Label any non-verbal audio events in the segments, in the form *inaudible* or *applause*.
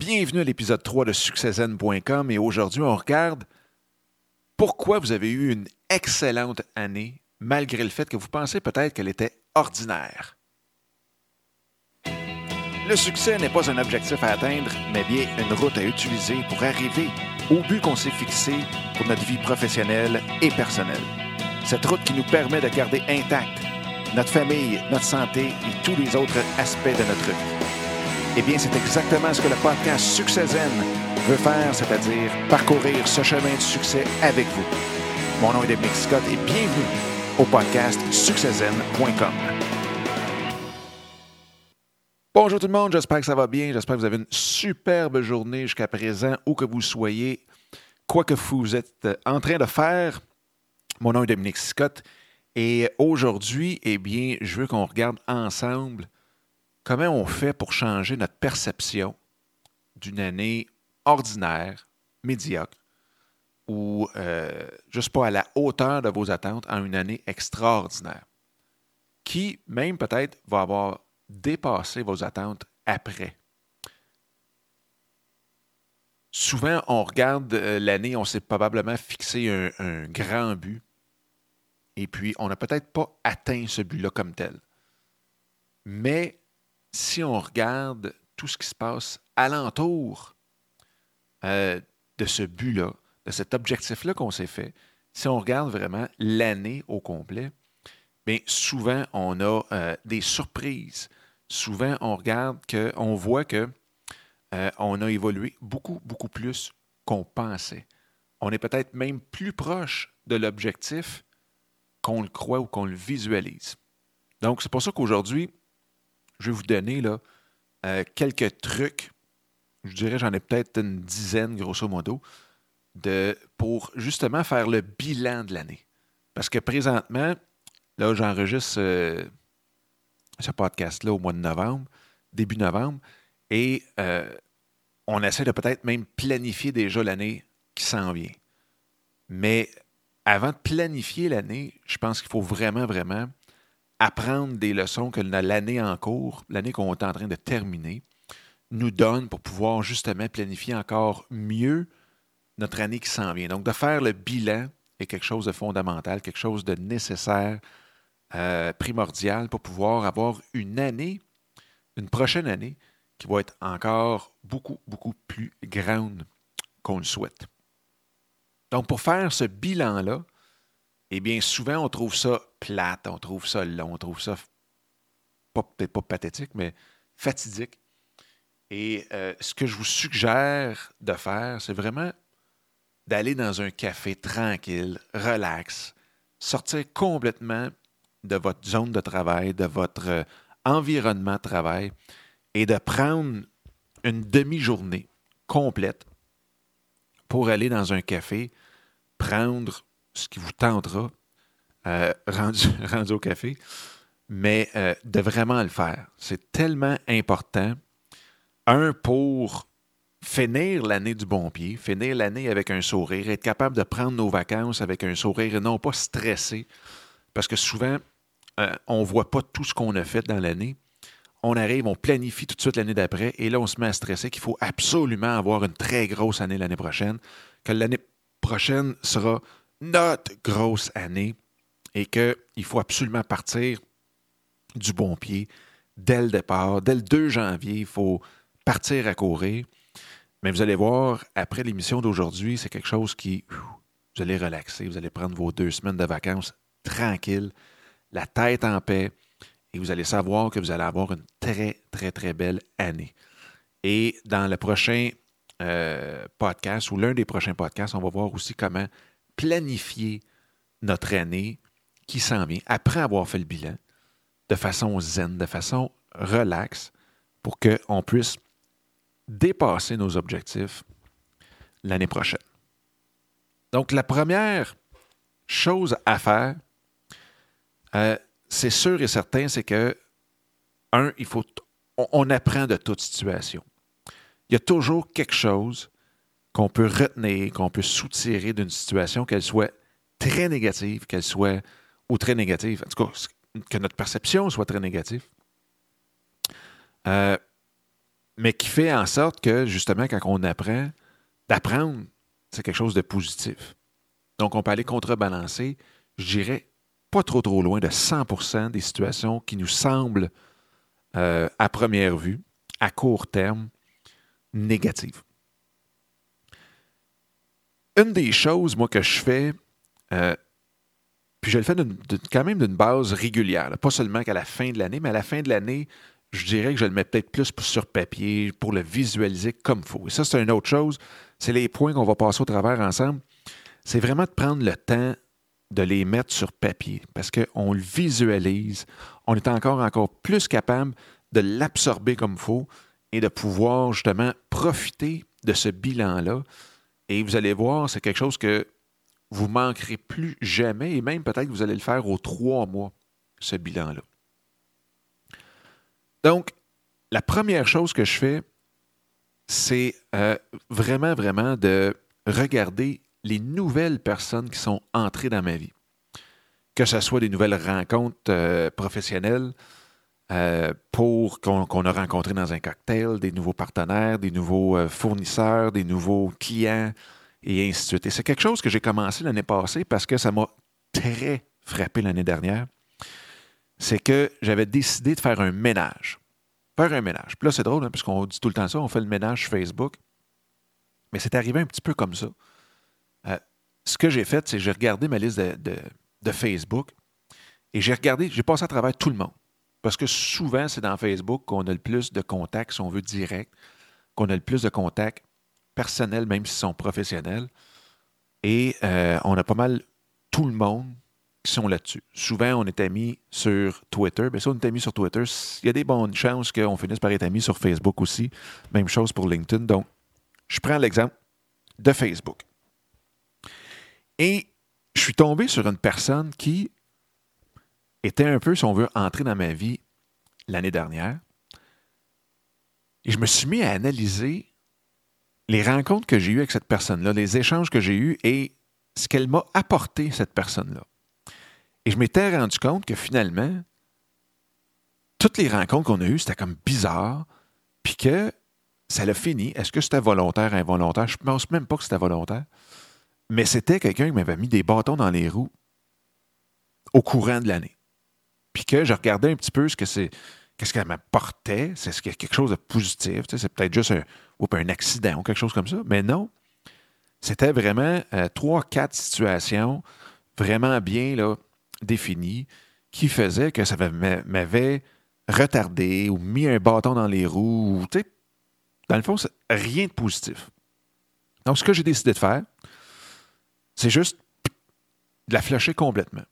Bienvenue à l'épisode 3 de succeszen.com et aujourd'hui on regarde pourquoi vous avez eu une excellente année malgré le fait que vous pensez peut-être qu'elle était ordinaire. Le succès n'est pas un objectif à atteindre, mais bien une route à utiliser pour arriver au but qu'on s'est fixé pour notre vie professionnelle et personnelle. Cette route qui nous permet de garder intacte notre famille, notre santé et tous les autres aspects de notre vie. Eh bien, c'est exactement ce que le podcast Succès Zen veut faire, c'est-à-dire parcourir ce chemin de succès avec vous. Mon nom est Dominique Scott et bienvenue au podcast succeszen.com. Bonjour tout le monde, j'espère que ça va bien, j'espère que vous avez une superbe journée jusqu'à présent, où que vous soyez, quoi que vous êtes en train de faire. Mon nom est Dominique Scott et aujourd'hui, eh bien, je veux qu'on regarde ensemble comment on fait pour changer notre perception d'une année ordinaire, médiocre, ou euh, juste pas à la hauteur de vos attentes en une année extraordinaire, qui même peut-être va avoir dépassé vos attentes après? Souvent, on regarde euh, l'année, on s'est probablement fixé un, un grand but, et puis on n'a peut-être pas atteint ce but-là comme tel. Mais si on regarde tout ce qui se passe alentour euh, de ce but-là, de cet objectif-là qu'on s'est fait, si on regarde vraiment l'année au complet, bien souvent on a euh, des surprises. Souvent on regarde que, on voit que euh, on a évolué beaucoup, beaucoup plus qu'on pensait. On est peut-être même plus proche de l'objectif qu'on le croit ou qu'on le visualise. Donc, c'est pour ça qu'aujourd'hui, je vais vous donner là, euh, quelques trucs. Je dirais, j'en ai peut-être une dizaine, grosso modo, de, pour justement faire le bilan de l'année. Parce que présentement, là, j'enregistre euh, ce podcast-là au mois de novembre, début novembre, et euh, on essaie de peut-être même planifier déjà l'année qui s'en vient. Mais avant de planifier l'année, je pense qu'il faut vraiment, vraiment apprendre des leçons que l'année en cours, l'année qu'on est en train de terminer, nous donne pour pouvoir justement planifier encore mieux notre année qui s'en vient. Donc, de faire le bilan est quelque chose de fondamental, quelque chose de nécessaire, euh, primordial pour pouvoir avoir une année, une prochaine année qui va être encore beaucoup, beaucoup plus grande qu'on le souhaite. Donc, pour faire ce bilan-là, eh bien, souvent, on trouve ça plate, on trouve ça long, on trouve ça peut-être pas pathétique, mais fatidique. Et euh, ce que je vous suggère de faire, c'est vraiment d'aller dans un café tranquille, relax, sortir complètement de votre zone de travail, de votre euh, environnement de travail et de prendre une demi-journée complète pour aller dans un café, prendre ce qui vous tentera, euh, *laughs* rendu, au café, mais euh, de vraiment le faire. C'est tellement important. Un, pour finir l'année du bon pied, finir l'année avec un sourire, être capable de prendre nos vacances avec un sourire et non pas stressé. Parce que souvent, euh, on ne voit pas tout ce qu'on a fait dans l'année. On arrive, on planifie tout de suite l'année d'après et là, on se met à stresser qu'il faut absolument avoir une très grosse année l'année prochaine, que l'année prochaine sera notre grosse année et qu'il faut absolument partir du bon pied dès le départ. Dès le 2 janvier, il faut partir à courir. Mais vous allez voir, après l'émission d'aujourd'hui, c'est quelque chose qui, vous allez relaxer, vous allez prendre vos deux semaines de vacances tranquille, la tête en paix, et vous allez savoir que vous allez avoir une très, très, très belle année. Et dans le prochain euh, podcast, ou l'un des prochains podcasts, on va voir aussi comment planifier notre année qui s'en vient après avoir fait le bilan de façon zen, de façon relaxe, pour qu'on puisse dépasser nos objectifs l'année prochaine. Donc, la première chose à faire, euh, c'est sûr et certain, c'est que, un, il faut, on apprend de toute situation. Il y a toujours quelque chose qu'on peut retenir, qu'on peut soutirer d'une situation, qu'elle soit très négative, qu'elle soit ou très négative, en tout cas, que notre perception soit très négative. Euh, mais qui fait en sorte que, justement, quand on apprend, d'apprendre, c'est quelque chose de positif. Donc, on peut aller contrebalancer, je dirais, pas trop trop loin de 100% des situations qui nous semblent, euh, à première vue, à court terme, négatives. Une des choses, moi, que je fais, euh, puis je le fais quand même d'une base régulière, pas seulement qu'à la fin de l'année, mais à la fin de l'année, je dirais que je le mets peut-être plus sur papier pour le visualiser comme il faut. Et ça, c'est une autre chose. C'est les points qu'on va passer au travers ensemble. C'est vraiment de prendre le temps de les mettre sur papier parce qu'on le visualise. On est encore, encore plus capable de l'absorber comme il faut et de pouvoir justement profiter de ce bilan-là. Et vous allez voir, c'est quelque chose que vous manquerez plus jamais et même peut-être que vous allez le faire aux trois mois, ce bilan-là. Donc, la première chose que je fais, c'est euh, vraiment, vraiment de regarder les nouvelles personnes qui sont entrées dans ma vie. Que ce soit des nouvelles rencontres euh, professionnelles euh, pour qu'on a rencontré dans un cocktail, des nouveaux partenaires, des nouveaux fournisseurs, des nouveaux clients, et ainsi de suite. Et c'est quelque chose que j'ai commencé l'année passée parce que ça m'a très frappé l'année dernière. C'est que j'avais décidé de faire un ménage. Faire un ménage. Puis là, c'est drôle, hein, puisqu'on dit tout le temps ça, on fait le ménage sur Facebook. Mais c'est arrivé un petit peu comme ça. Euh, ce que j'ai fait, c'est que j'ai regardé ma liste de Facebook et j'ai regardé, j'ai passé à travers tout le monde. Parce que souvent, c'est dans Facebook qu'on a le plus de contacts, si on veut direct, qu'on a le plus de contacts personnels, même s'ils sont professionnels. Et euh, on a pas mal tout le monde qui sont là-dessus. Souvent, on est amis sur Twitter. Bien, si on est amis sur Twitter, il y a des bonnes chances qu'on finisse par être amis sur Facebook aussi. Même chose pour LinkedIn. Donc, je prends l'exemple de Facebook. Et je suis tombé sur une personne qui était un peu, si on veut, entrer dans ma vie l'année dernière. Et je me suis mis à analyser les rencontres que j'ai eues avec cette personne-là, les échanges que j'ai eus et ce qu'elle m'a apporté, cette personne-là. Et je m'étais rendu compte que finalement, toutes les rencontres qu'on a eues, c'était comme bizarre, puis que ça l'a fini. Est-ce que c'était volontaire, involontaire? Je ne pense même pas que c'était volontaire. Mais c'était quelqu'un qui m'avait mis des bâtons dans les roues au courant de l'année. Puis que je regardais un petit peu ce que c'est qu'est-ce qu'elle m'apportait? C'est ce quelque chose de positif. c'est peut-être juste un, accident ou quelque chose comme ça. Mais non. C'était vraiment euh, trois, quatre situations vraiment bien là, définies qui faisaient que ça m'avait retardé ou mis un bâton dans les roues. Ou, dans le fond, rien de positif. Donc, ce que j'ai décidé de faire, c'est juste de la flasher complètement.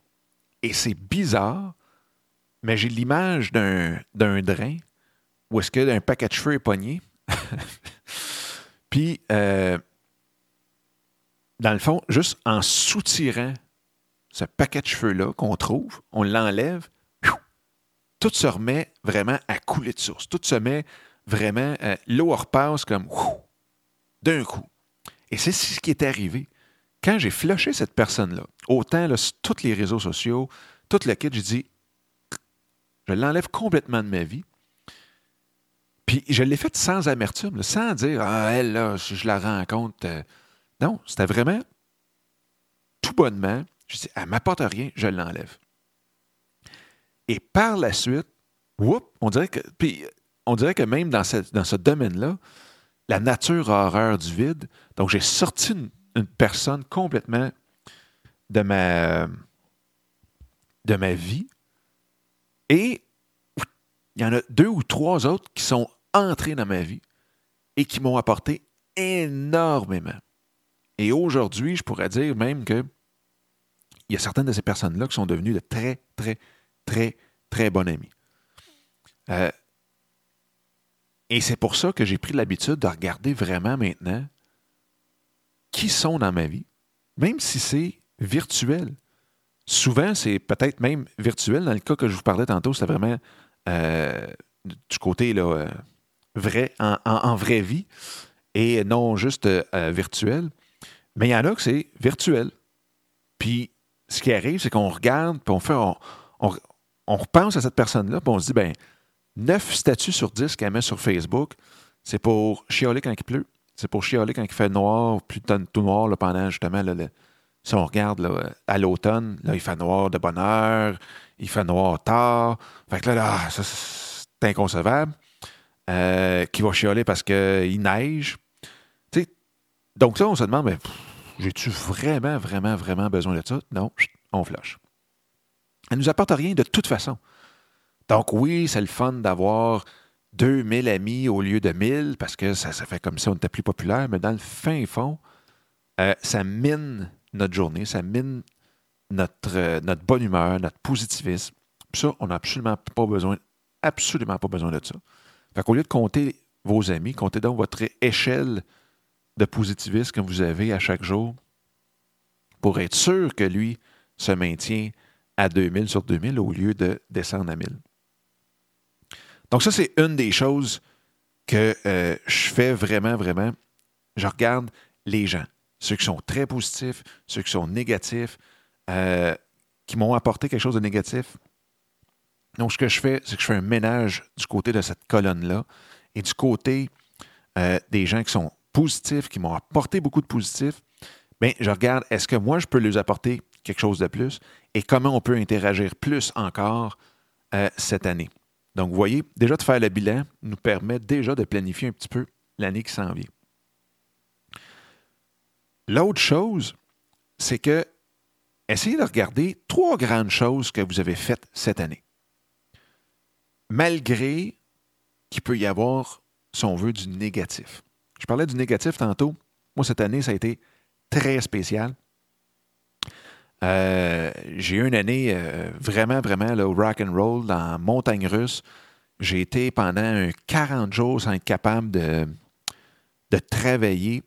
Et c'est bizarre mais j'ai l'image d'un, drain où est-ce que un paquet de cheveux est pogné. *laughs* Puis, euh, dans le fond, juste en soutirant ce paquet de cheveux-là qu'on trouve, on l'enlève, tout se remet vraiment à couler de source. Tout se met vraiment, euh, l'eau repasse comme d'un coup. Et c'est ce qui est arrivé. Quand j'ai flushé cette personne-là, autant là, sur tous les réseaux sociaux, tout le kit, j'ai dit je l'enlève complètement de ma vie. Puis je l'ai fait sans amertume, sans dire Ah, elle, là, si je la rencontre. Euh, non, c'était vraiment tout bonnement. Je dis Elle ne m'apporte rien, je l'enlève. Et par la suite, on dirait que. On dirait que même dans, dans ce domaine-là, la nature a horreur du vide. Donc j'ai sorti une, une, personne complètement de ma, de ma vie et il y en a deux ou trois autres qui sont entrés dans ma vie et qui m'ont apporté énormément. Et aujourd'hui, je pourrais dire même que il y a certaines de ces personnes-là qui sont devenues de très, très, très, très bonnes amies. Euh, et c'est pour ça que j'ai pris l'habitude de regarder vraiment maintenant qui sont dans ma vie, même si c'est virtuel. Souvent, c'est peut-être même virtuel. Dans le cas que je vous parlais tantôt, c'était vraiment euh, du côté là, euh, vrai, en, vraie vie et non juste euh, virtuel. Mais il y en a que c'est virtuel. Puis ce qui arrive, c'est qu'on regarde, puis on fait, on, on, repense à cette personne-là, puis on se dit, ben, 9 statuts sur 10 qu'elle met sur Facebook, c'est pour chialer quand il pleut, c'est pour chialer quand il fait noir, plus tout noir pendant justement, si on regarde à l'automne, là, il fait noir de bonne heure, il fait noir tard. Fait que là, là c'est inconcevable. Euh, qui va chialer parce qu'il neige. donc là, on se demande, mais j'ai-tu vraiment, vraiment, vraiment besoin de ça? Non, on flush. Elle ne nous apporte rien de toute façon. Donc oui, c'est le fun d'avoir 2000 amis au lieu de 1000 parce que ça, ça fait comme ça, on était plus populaire, mais dans le fin fond, euh, ça mine notre journée, ça mine notre, euh, bonne humeur, notre positivisme. ça, on n'a absolument pas besoin, absolument pas besoin de ça. Fait qu'au lieu de compter vos amis, comptez donc votre échelle de positivisme que vous avez à chaque jour pour être sûr que lui se maintient à 2000 sur 2000 au lieu de descendre à 1000. Donc ça, c'est une des choses que euh, je fais vraiment, vraiment. Je regarde les gens, ceux qui sont très positifs, ceux qui sont négatifs, euh, qui m'ont apporté quelque chose de négatif. Donc, ce que je fais, c'est que je fais un ménage du côté de cette colonne-là et du côté euh, des gens qui sont positifs, qui m'ont apporté beaucoup de positifs. Bien, je regarde, est-ce que moi, je peux leur apporter quelque chose de plus et comment on peut interagir plus encore cette année? Donc, vous voyez, déjà de faire le bilan nous permet déjà de planifier un petit peu l'année qui s'en vient. L'autre chose, c'est que essayez de regarder trois grandes choses que vous avez faites cette année. Malgré qu'il peut y avoir, si on veut, du négatif. Je parlais du négatif tantôt. Moi, cette année, ça a été très spécial. Euh, j'ai eu une année euh, vraiment, vraiment le rock and roll dans montagne russe. J'ai été pendant 40 jours sans être capable de travailler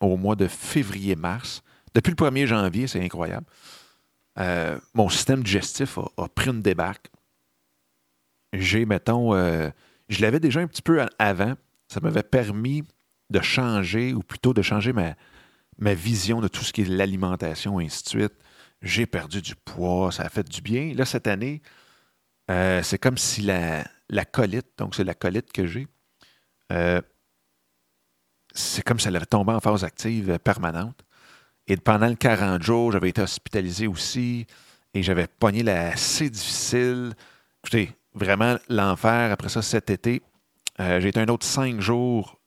au mois de février-mars. Depuis le 1er janvier, c'est incroyable. Euh, mon système digestif a, pris une débarque. J'ai, mettons, je l'avais déjà un petit peu avant. Ça m'avait permis de changer, ou plutôt de changer ma, vision de tout ce qui est l'alimentation, et ainsi de suite j'ai perdu du poids, ça a fait du bien. Là, cette année, euh, c'est comme si la, la colite, donc c'est la colite que j'ai, euh, c'est comme si elle avait tombé en phase active permanente. Et pendant le 40 jours, j'avais été hospitalisé aussi et j'avais pogné la assez difficile. Écoutez, vraiment l'enfer. Après ça, cet été, euh, j'ai été un autre cinq jours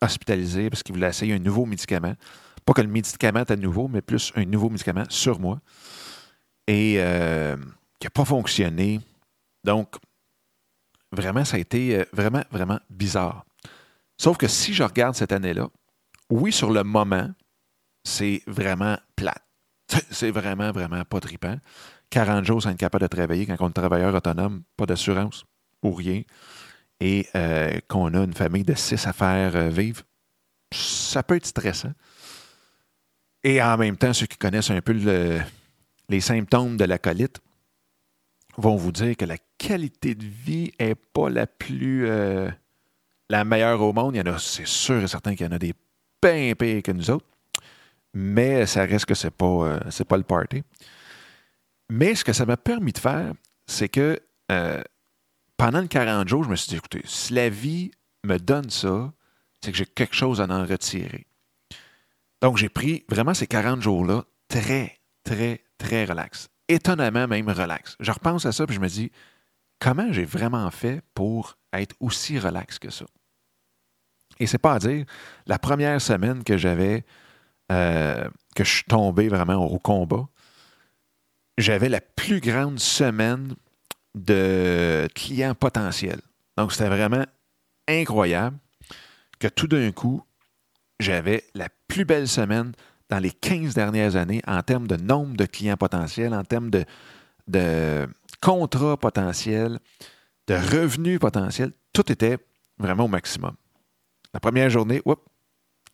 hospitalisé parce qu'il voulait essayer un nouveau médicament. Pas que le médicament est nouveau, mais plus un nouveau médicament sur moi. Et euh, qui n'a pas fonctionné. Donc, vraiment, ça a été euh, vraiment, vraiment bizarre. Sauf que si je regarde cette année-là, oui, sur le moment, c'est vraiment plate. *laughs* C'est vraiment, vraiment pas trippant. 40 jours sans être capable de travailler quand on est travailleur autonome, pas d'assurance ou rien, et euh, qu'on a une famille de six à faire vivre, ça peut être stressant. Et en même temps, ceux qui connaissent un peu les symptômes de la colite vont vous dire que la qualité de vie n'est pas la plus euh, la meilleure au monde. Il y en a, c'est sûr et certain qu'il y en a des bien pires que nous autres. Mais ça reste que c'est pas, euh, pas le party. Mais ce que ça m'a permis de faire, c'est que euh, pendant le 40 jours, je me suis dit, écoutez, si la vie me donne ça, c'est que j'ai quelque chose à en retirer. Donc, j'ai pris vraiment ces 40 jours-là très, très, très relax. Étonnamment même relax. Je repense à ça et je me dis, comment j'ai vraiment fait pour être aussi relax que ça? Et c'est pas à dire, la première semaine que j'avais, euh, que je suis tombé vraiment au combat, j'avais la plus grande semaine de clients potentiels. Donc, c'était vraiment incroyable que tout d'un coup, j'avais la plus belle semaine dans les 15 dernières années en termes de nombre de clients potentiels, en termes de, de contrats potentiels, de revenus potentiels. Tout était vraiment au maximum. La première journée,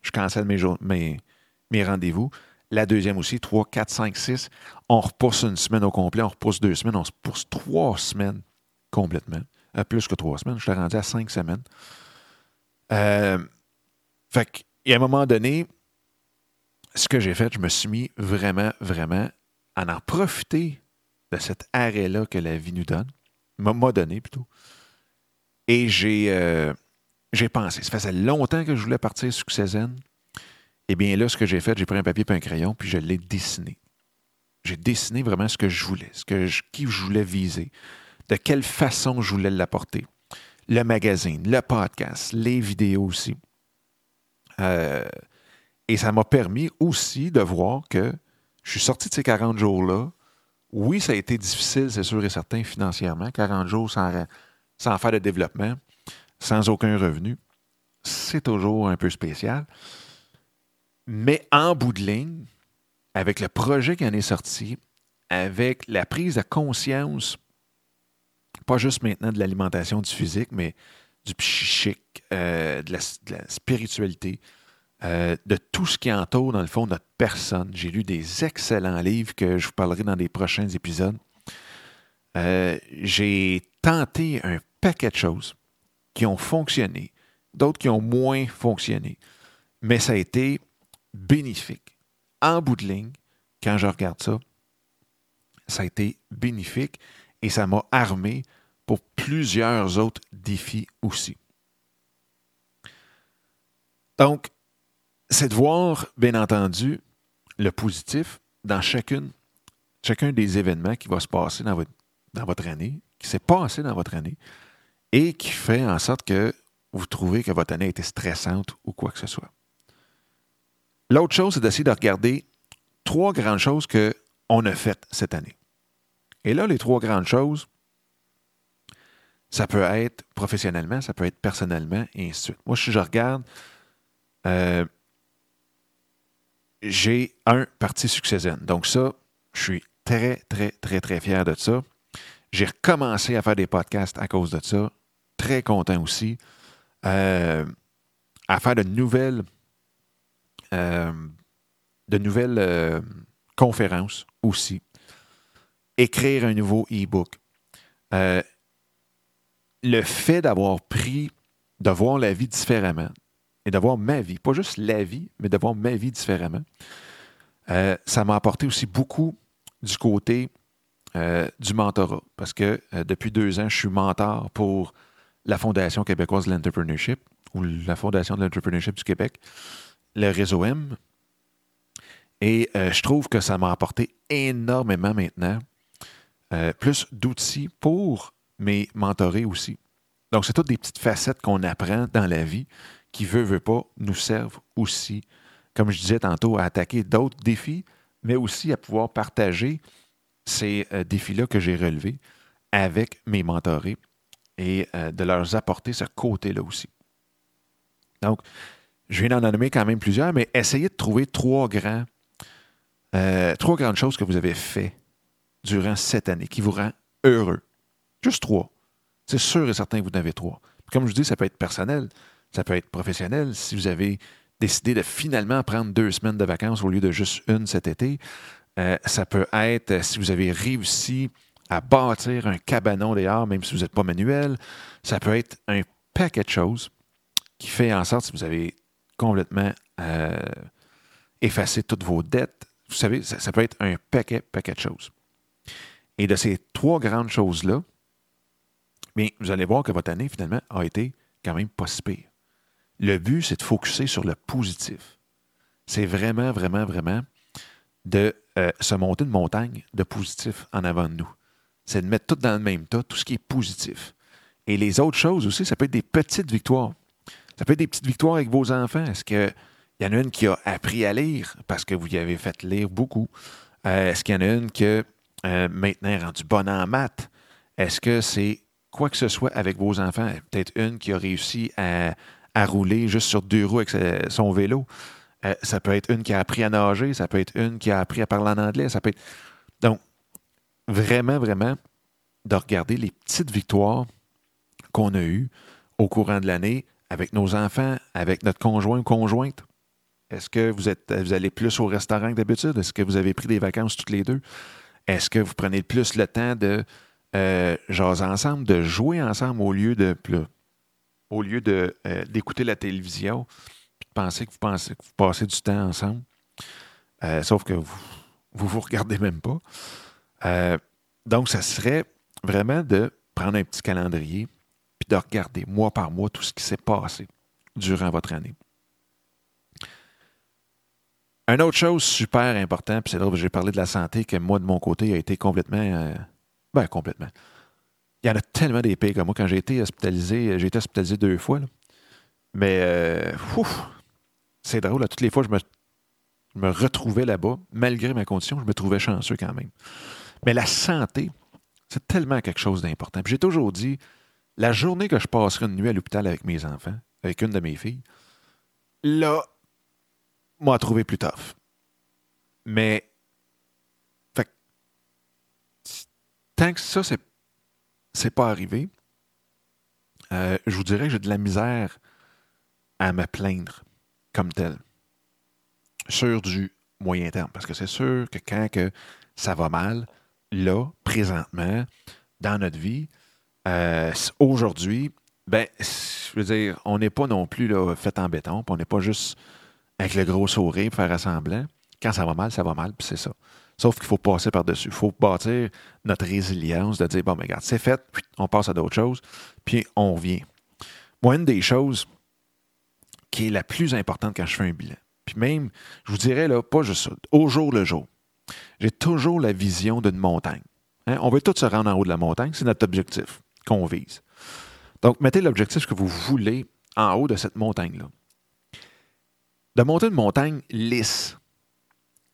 je cancelle mes, rendez-vous. La deuxième aussi, 3, 4, 5, 6. On repousse une semaine au complet, on repousse deux semaines, on repousse trois semaines complètement. Euh, plus que trois semaines, je suis rendu à cinq semaines. Euh, fait et à un moment donné, ce que j'ai fait, je me suis mis vraiment, vraiment à en profiter de cet arrêt-là que la vie nous donne, m'a donné plutôt. Et j'ai, euh, j'ai pensé, ça faisait longtemps que je voulais partir Succès Zen. Eh bien là, ce que j'ai fait, j'ai pris un papier et un crayon, puis je l'ai dessiné. J'ai dessiné vraiment ce que je voulais, ce que je, qui je voulais viser, de quelle façon je voulais l'apporter. Le magazine, le podcast, les vidéos aussi. Euh, et ça m'a permis aussi de voir que je suis sorti de ces 40 jours-là. Oui, ça a été difficile, c'est sûr et certain, financièrement. 40 jours sans, sans faire de développement, sans aucun revenu. C'est toujours un peu spécial. Mais en bout de ligne, avec le projet qui en est sorti, avec la prise de conscience, pas juste maintenant de l'alimentation du physique, mais du psychique, euh, de, la, spiritualité, euh, de tout ce qui entoure, dans le fond, notre personne. J'ai lu des excellents livres que je vous parlerai dans des prochains épisodes. Euh, j'ai tenté un paquet de choses qui ont fonctionné, d'autres qui ont moins fonctionné. Mais ça a été bénéfique. En bout de ligne, quand je regarde ça, ça a été bénéfique et ça m'a armé pour plusieurs autres défis aussi. Donc, c'est de voir, bien entendu, le positif dans chacune, chacun des événements qui va se passer dans votre, dans votre année, qui s'est passé dans votre année, et qui fait en sorte que vous trouvez que votre année a été stressante ou quoi que ce soit. L'autre chose, c'est d'essayer de regarder trois grandes choses qu'on a faites cette année. Et là, les trois grandes choses, ça peut être professionnellement, ça peut être personnellement, et ainsi de suite. Moi, si je regarde, euh, j'ai un parti succès Donc ça, je suis très, très, très, très fier de ça. J'ai recommencé à faire des podcasts à cause de ça. Très content aussi. Euh, à faire de nouvelles euh, euh, conférences aussi. Écrire un nouveau e-book. Le fait d'avoir pris, de voir la vie différemment et de voir ma vie, pas juste la vie, mais de voir ma vie différemment, ça m'a apporté aussi beaucoup du côté du mentorat. Parce que depuis deux ans, je suis mentor pour la Fondation québécoise de l'entrepreneurship ou la Fondation de l'entrepreneurship du Québec le réseau M. Et euh, je trouve que ça m'a apporté énormément maintenant, euh, plus d'outils pour mes mentorés aussi. Donc, c'est toutes des petites facettes qu'on apprend dans la vie qui, veut, veut pas, nous servent aussi, comme je disais tantôt, à attaquer d'autres défis, mais aussi à pouvoir partager ces euh, défis-là que j'ai relevés avec mes mentorés et de leur apporter ce côté-là aussi. Donc, je viens d'en nommer quand même plusieurs, mais essayez de trouver trois grands, euh, trois grandes choses que vous avez fait durant cette année qui vous rend heureux. Juste trois. C'est sûr et certain que vous en avez trois. comme je dis, ça peut être personnel, ça peut être professionnel. Si vous avez décidé de finalement prendre deux semaines de vacances au lieu de juste une cet été, euh, ça peut être euh, si vous avez réussi à bâtir un cabanon dehors, même si vous n'êtes pas manuel. Ça peut être un paquet de choses qui fait en sorte, si vous avez complètement euh, effacer toutes vos dettes. Vous savez, ça, peut être un paquet, paquet de choses. Et de ces trois grandes choses-là, bien, vous allez voir que votre année, finalement, a été quand même pas si pire. Le but, c'est de focuser sur le positif. C'est vraiment, vraiment, vraiment de euh, se monter une montagne de positif en avant de nous. C'est de mettre tout dans le même tas, tout ce qui est positif. Et les autres choses aussi, ça peut être des petites victoires. Ça peut être des petites victoires avec vos enfants. Est-ce qu'il y en a une qui a appris à lire parce que vous y avez fait lire beaucoup? Euh, est-ce qu'il y en a une qui euh, maintenant est rendue bonne en maths? Est-ce que c'est quoi que ce soit avec vos enfants? Peut-être une qui a réussi à, rouler juste sur deux roues avec son vélo. Euh, ça peut être une qui a appris à nager. Ça peut être une qui a appris à parler en anglais. Ça peut être... Vraiment, vraiment, de regarder les petites victoires qu'on a eues au courant de l'année avec nos enfants, avec notre conjoint ou conjointe? Est-ce que vous, êtes, vous allez plus au restaurant que d'habitude? Est-ce que vous avez pris des vacances toutes les deux? Est-ce que vous prenez plus le temps de euh, jaser ensemble, de jouer ensemble au lieu de au lieu euh, d'écouter la télévision puis de penser que vous, pensez, que vous passez du temps ensemble? Euh, sauf que vous vous, vous regardez même pas. Euh, donc, ça serait vraiment de prendre un petit calendrier puis de regarder mois par mois tout ce qui s'est passé durant votre année. Une autre chose super importante, puis c'est là que j'ai parlé de la santé, que moi, de mon côté, a été complètement. Euh, ben, complètement. Il y en a tellement des pays comme moi. Quand j'ai été hospitalisé, j'ai été hospitalisé deux fois. Mais, euh, c'est drôle. toutes les fois, je me, je me retrouvais là-bas, malgré ma condition, je me trouvais chanceux quand même. Mais la santé, c'est tellement quelque chose d'important. J'ai toujours dit, la journée que je passerai une nuit à l'hôpital avec mes enfants, avec une de mes filles, là, m'a trouvé plus tough. Mais, tant que ça, c'est, c'est pas arrivé, euh, je vous dirais que j'ai de la misère à me plaindre comme tel sur du moyen terme. Parce que c'est sûr que quand que ça va mal, là, présentement, dans notre vie, euh, aujourd'hui, ben, je veux dire, on n'est pas non plus là, fait en béton, puis on n'est pas juste avec le gros sourire pour faire assemblant. Quand ça va mal, ça va mal, puis c'est ça. Sauf qu'il faut passer par-dessus. Il faut bâtir notre résilience, de dire, bon, mais regarde, c'est fait, on passe à d'autres choses, puis on revient. Moi, une des choses qui est la plus importante quand je fais un bilan, puis même, je vous dirais, là, pas juste ça, au jour le jour, j'ai toujours la vision d'une montagne. Hein? On veut tous se rendre en haut de la montagne, c'est notre objectif qu'on vise. Donc, mettez l'objectif que vous voulez en haut de cette montagne-là. De monter une montagne lisse,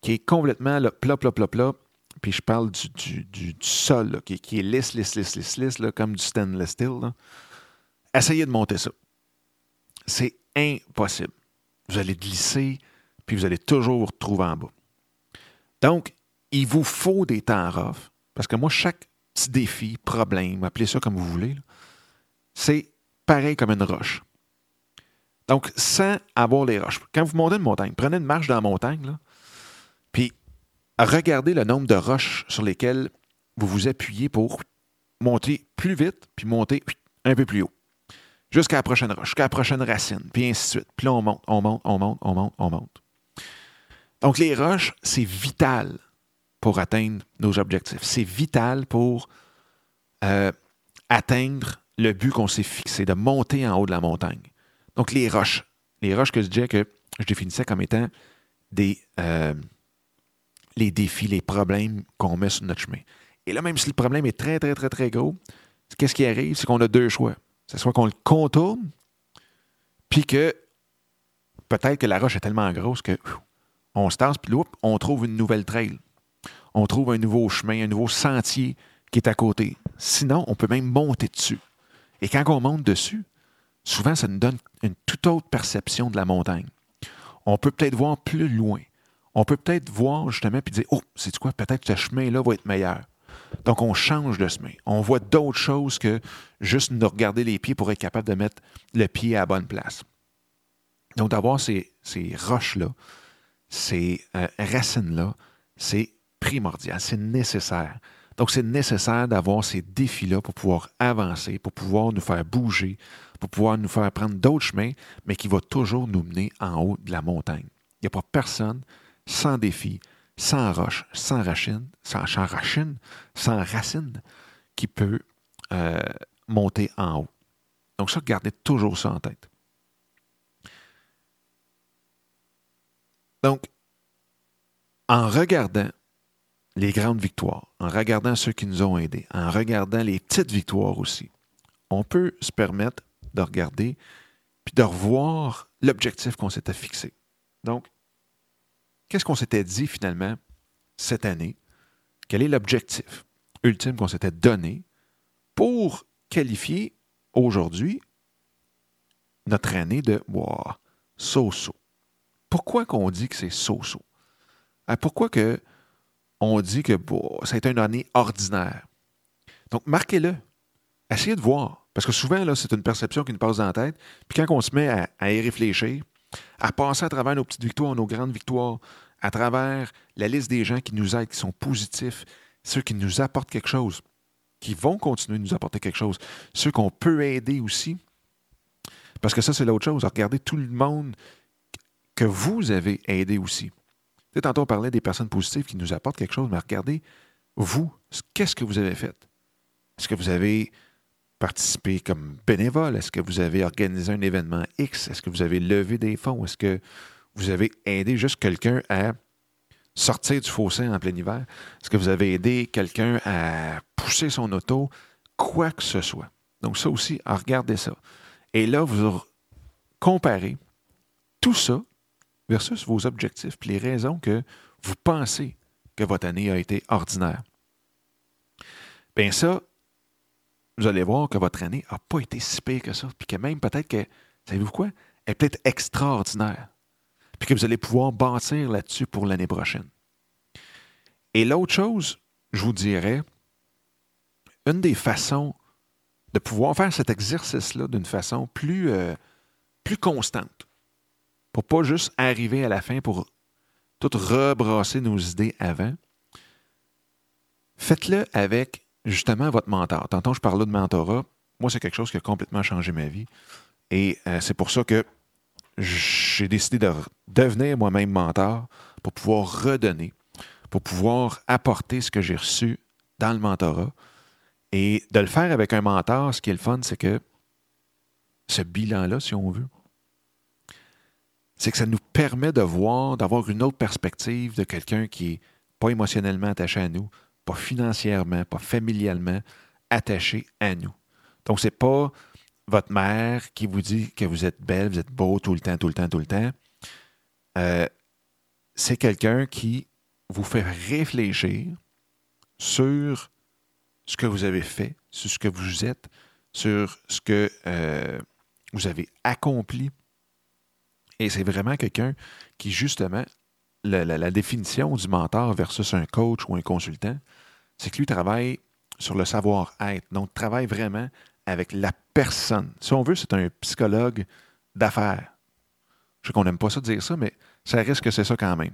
qui est complètement là, plat, plat, plat, plat, puis je parle du, du, sol, qui, est lisse, lisse, lisse, lisse, lisse, comme du stainless steel. Essayez de monter ça. C'est impossible. Vous allez glisser, puis vous allez toujours vous retrouver en bas. Donc, il vous faut des temps rough, parce que moi, chaque petit défi, problème, appelez ça comme vous voulez, c'est pareil comme une roche. Donc, sans avoir les roches. Quand vous montez une montagne, prenez une marche dans la montagne, puis regardez le nombre de roches sur lesquelles vous vous appuyez pour monter plus vite, puis monter un peu plus haut. Jusqu'à la prochaine roche, jusqu'à la prochaine racine, puis ainsi de suite. Puis là, on monte, on monte, on monte, on monte, on monte. Donc, les roches, c'est vital pour atteindre nos objectifs. C'est vital pour euh, atteindre le but qu'on s'est fixé, de monter en haut de la montagne. Donc, les roches. Les roches que je disais que je définissais comme étant des, euh, les défis, les problèmes qu'on met sur notre chemin. Et là, même si le problème est très, très, très, très gros, qu'est-ce qui arrive? C'est qu'on a deux choix. C'est soit qu'on le contourne, puis que peut-être que la roche est tellement grosse que on se tasse, puis on trouve une nouvelle trail. On trouve un nouveau chemin, un nouveau sentier qui est à côté. Sinon, on peut même monter dessus. Et quand on monte dessus, souvent, ça nous donne une toute autre perception de la montagne. On peut peut-être voir plus loin. On peut peut-être voir justement puis dire Oh, c'est quoi, peut-être que ce chemin-là va être meilleur. Donc, on change de chemin. On voit d'autres choses que juste nous regarder les pieds pour être capable de mettre le pied à la bonne place. Donc, d'avoir ces, ces roches-là, ces euh, racines-là, c'est primordial, c'est nécessaire. Donc, c'est nécessaire d'avoir ces défis-là pour pouvoir avancer, pour pouvoir nous faire bouger, pour pouvoir nous faire prendre d'autres chemins, mais qui va toujours nous mener en haut de la montagne. Il n'y a pas personne sans défi, sans roche, sans racine, sans, racine, sans racine, qui peut euh, monter en haut. Donc, ça, gardez toujours ça en tête. Donc, en regardant les grandes victoires, en regardant ceux qui nous ont aidés, en regardant les petites victoires aussi, on peut se permettre de regarder puis de revoir l'objectif qu'on s'était fixé. Donc, qu'est-ce qu'on s'était dit finalement cette année? Quel est l'objectif ultime qu'on s'était donné pour qualifier aujourd'hui notre année de wow, so-so? Pourquoi qu'on dit que c'est so-so? Euh, pourquoi que on dit que bon, ça a été une année ordinaire? Donc, marquez-le. Essayez de voir. Parce que souvent, là, c'est une perception qui nous passe dans la tête. Puis quand on se met à, y réfléchir, à passer à travers nos petites victoires, nos grandes victoires, à travers la liste des gens qui nous aident, qui sont positifs, ceux qui nous apportent quelque chose, qui vont continuer de nous apporter quelque chose, ceux qu'on peut aider aussi. Parce que ça, c'est l'autre chose. Regardez tout le monde que vous avez aidé aussi tantôt, on parlait des personnes positives qui nous apportent quelque chose, mais regardez, vous, qu'est-ce que vous avez fait? Est-ce que vous avez participé comme bénévole? Est-ce que vous avez organisé un événement X? Est-ce que vous avez levé des fonds? Est-ce que vous avez aidé juste quelqu'un à sortir du fossé en plein hiver? Est-ce que vous avez aidé quelqu'un à pousser son auto? Quoi que ce soit. Donc ça aussi, regardez ça. Et là, vous comparez tout ça versus vos objectifs, puis les raisons que vous pensez que votre année a été ordinaire. Bien ça, vous allez voir que votre année n'a pas été si pire que ça, puis que même peut-être que, savez-vous quoi, elle est peut-être extraordinaire, puis que vous allez pouvoir bâtir là-dessus pour l'année prochaine. Et l'autre chose, je vous dirais, une des façons de pouvoir faire cet exercice-là d'une façon plus, euh, plus constante, pour pas juste arriver à la fin pour tout rebrasser nos idées avant, faites-le avec justement votre mentor. Tantôt, je parlais de mentorat. Moi, c'est quelque chose qui a complètement changé ma vie. Et euh, c'est pour ça que j'ai décidé de devenir moi-même mentor pour pouvoir redonner, pour pouvoir apporter ce que j'ai reçu dans le mentorat. Et de le faire avec un mentor, ce qui est le fun, c'est que ce bilan-là, si on veut, c'est que ça nous permet de voir, d'avoir une autre perspective de quelqu'un qui n'est pas émotionnellement attaché à nous, pas financièrement, pas familialement attaché à nous. Donc, ce n'est pas votre mère qui vous dit que vous êtes belle, vous êtes beau tout le temps, tout le temps, tout le temps. Euh, c'est quelqu'un qui vous fait réfléchir sur ce que vous avez fait, sur ce que vous êtes, sur ce que euh, vous avez accompli. Et c'est vraiment quelqu'un qui, justement, la, définition du mentor versus un coach ou un consultant, c'est que lui travaille sur le savoir-être. Donc, travaille vraiment avec la personne. Si on veut, c'est un psychologue d'affaires. Je sais qu'on n'aime pas ça dire ça, mais ça risque que c'est ça quand même.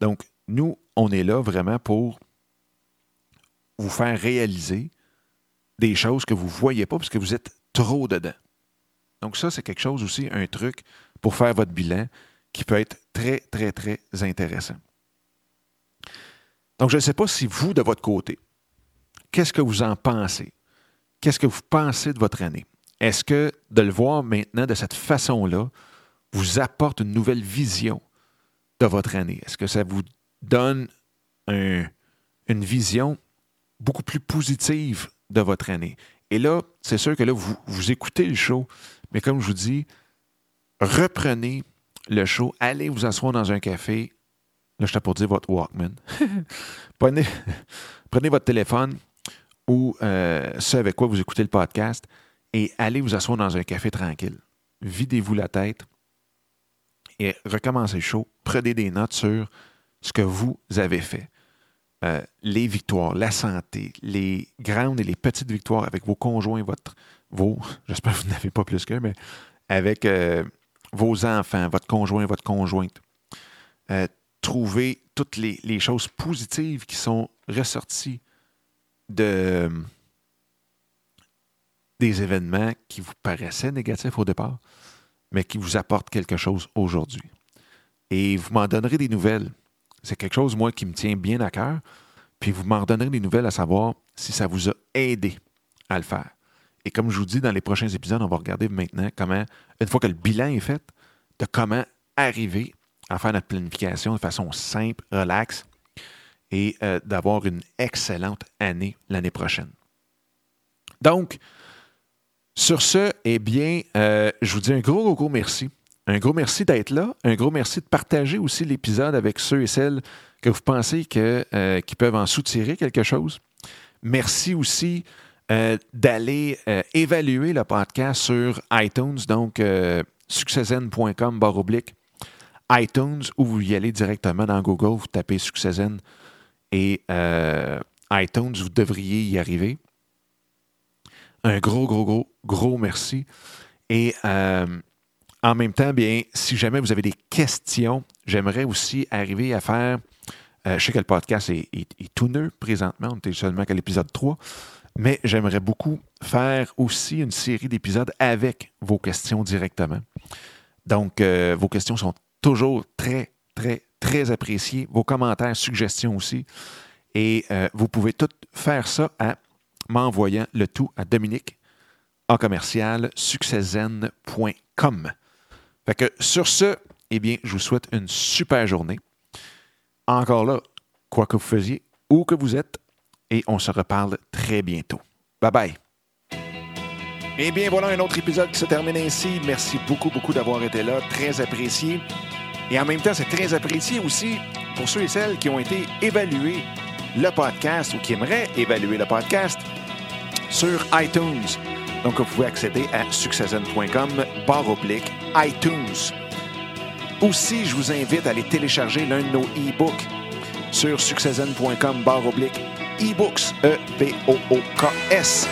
Donc, nous, on est là vraiment pour vous faire réaliser des choses que vous ne voyez pas parce que vous êtes trop dedans. Donc, ça, c'est quelque chose aussi, un truc pour faire votre bilan qui peut être très, très, très intéressant. Donc, je ne sais pas si vous, de votre côté, qu'est-ce que vous en pensez? Qu'est-ce que vous pensez de votre année? Est-ce que de le voir maintenant de cette façon-là vous apporte une nouvelle vision de votre année? Est-ce que ça vous donne une vision beaucoup plus positive de votre année? Et là, c'est sûr que là, vous, vous écoutez le show, mais comme je vous dis, reprenez le show, allez vous asseoir dans un café. Là, je t'ai pour dire votre Walkman. *laughs* prenez, prenez, votre téléphone ou euh, ce avec quoi vous écoutez le podcast et allez vous asseoir dans un café tranquille. Videz-vous la tête et recommencez le show. Prenez des notes sur ce que vous avez fait. Euh, les victoires, la santé, les grandes et les petites victoires avec vos conjoints, votre, vos, *laughs* j'espère que vous n'avez pas plus que, mais avec euh, vos enfants, votre conjoint, votre conjointe. Euh, trouver toutes les, choses positives qui sont ressorties de, des événements qui vous paraissaient négatifs au départ, mais qui vous apportent quelque chose aujourd'hui. Et vous m'en donnerez des nouvelles. C'est quelque chose, moi, qui me tient bien à cœur. Puis vous m'en donnerez des nouvelles à savoir si ça vous a aidé à le faire. Et comme je vous dis dans les prochains épisodes, on va regarder maintenant comment, une fois que le bilan est fait, de comment arriver à faire notre planification de façon simple, relaxe et euh, d'avoir une excellente année l'année prochaine. Donc, sur ce, eh bien, euh, je vous dis un gros, gros, gros merci. Un gros merci d'être là. Un gros merci de partager aussi l'épisode avec ceux et celles que vous pensez que, euh, qui peuvent en soutirer quelque chose. Merci aussi d'aller évaluer le podcast sur iTunes. Donc, succeszen.com barre oblique iTunes ou vous y allez directement dans Google, vous tapez Succeszen et euh, iTunes, vous devriez y arriver. Un gros, gros, gros, gros merci. Et euh, en même temps, bien, si jamais vous avez des questions, j'aimerais aussi arriver à faire. Euh, je sais que le podcast est, tout neuf présentement, on est seulement qu'à l'épisode 3, mais j'aimerais beaucoup faire aussi une série d'épisodes avec vos questions directement. Donc, euh, vos questions sont toujours très, très, très appréciées. Vos commentaires, suggestions aussi. Et euh, vous pouvez tout faire ça en m'envoyant le tout à Dominique, en commercial succeszen.com. Fait que sur ce, eh bien, je vous souhaite une super journée. Encore là, quoi que vous faisiez, où que vous êtes, et on se reparle très bientôt. Bye bye. Eh bien, voilà un autre épisode qui se termine ainsi. Merci beaucoup, beaucoup d'avoir été là. Très apprécié. Et en même temps, c'est très apprécié aussi pour ceux et celles qui ont été évalués le podcast ou qui aimeraient évaluer le podcast sur iTunes. Donc, vous pouvez accéder à succession.com barre oblique iTunes. Aussi, je vous invite à aller télécharger l'un de nos e-books sur succession.com barre oblique e-books, E-B-O-O-K-S.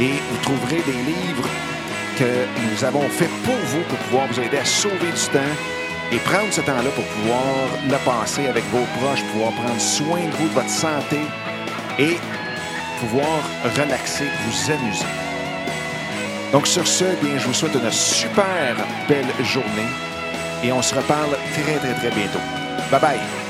Et vous trouverez des livres que nous avons faits pour vous pour pouvoir vous aider à sauver du temps et prendre ce temps-là pour pouvoir le passer avec vos proches, pouvoir prendre soin de vous, de votre santé et pouvoir relaxer, vous amuser. Donc sur ce, bien, je vous souhaite une super belle journée et on se reparle très très très bientôt. Bye bye!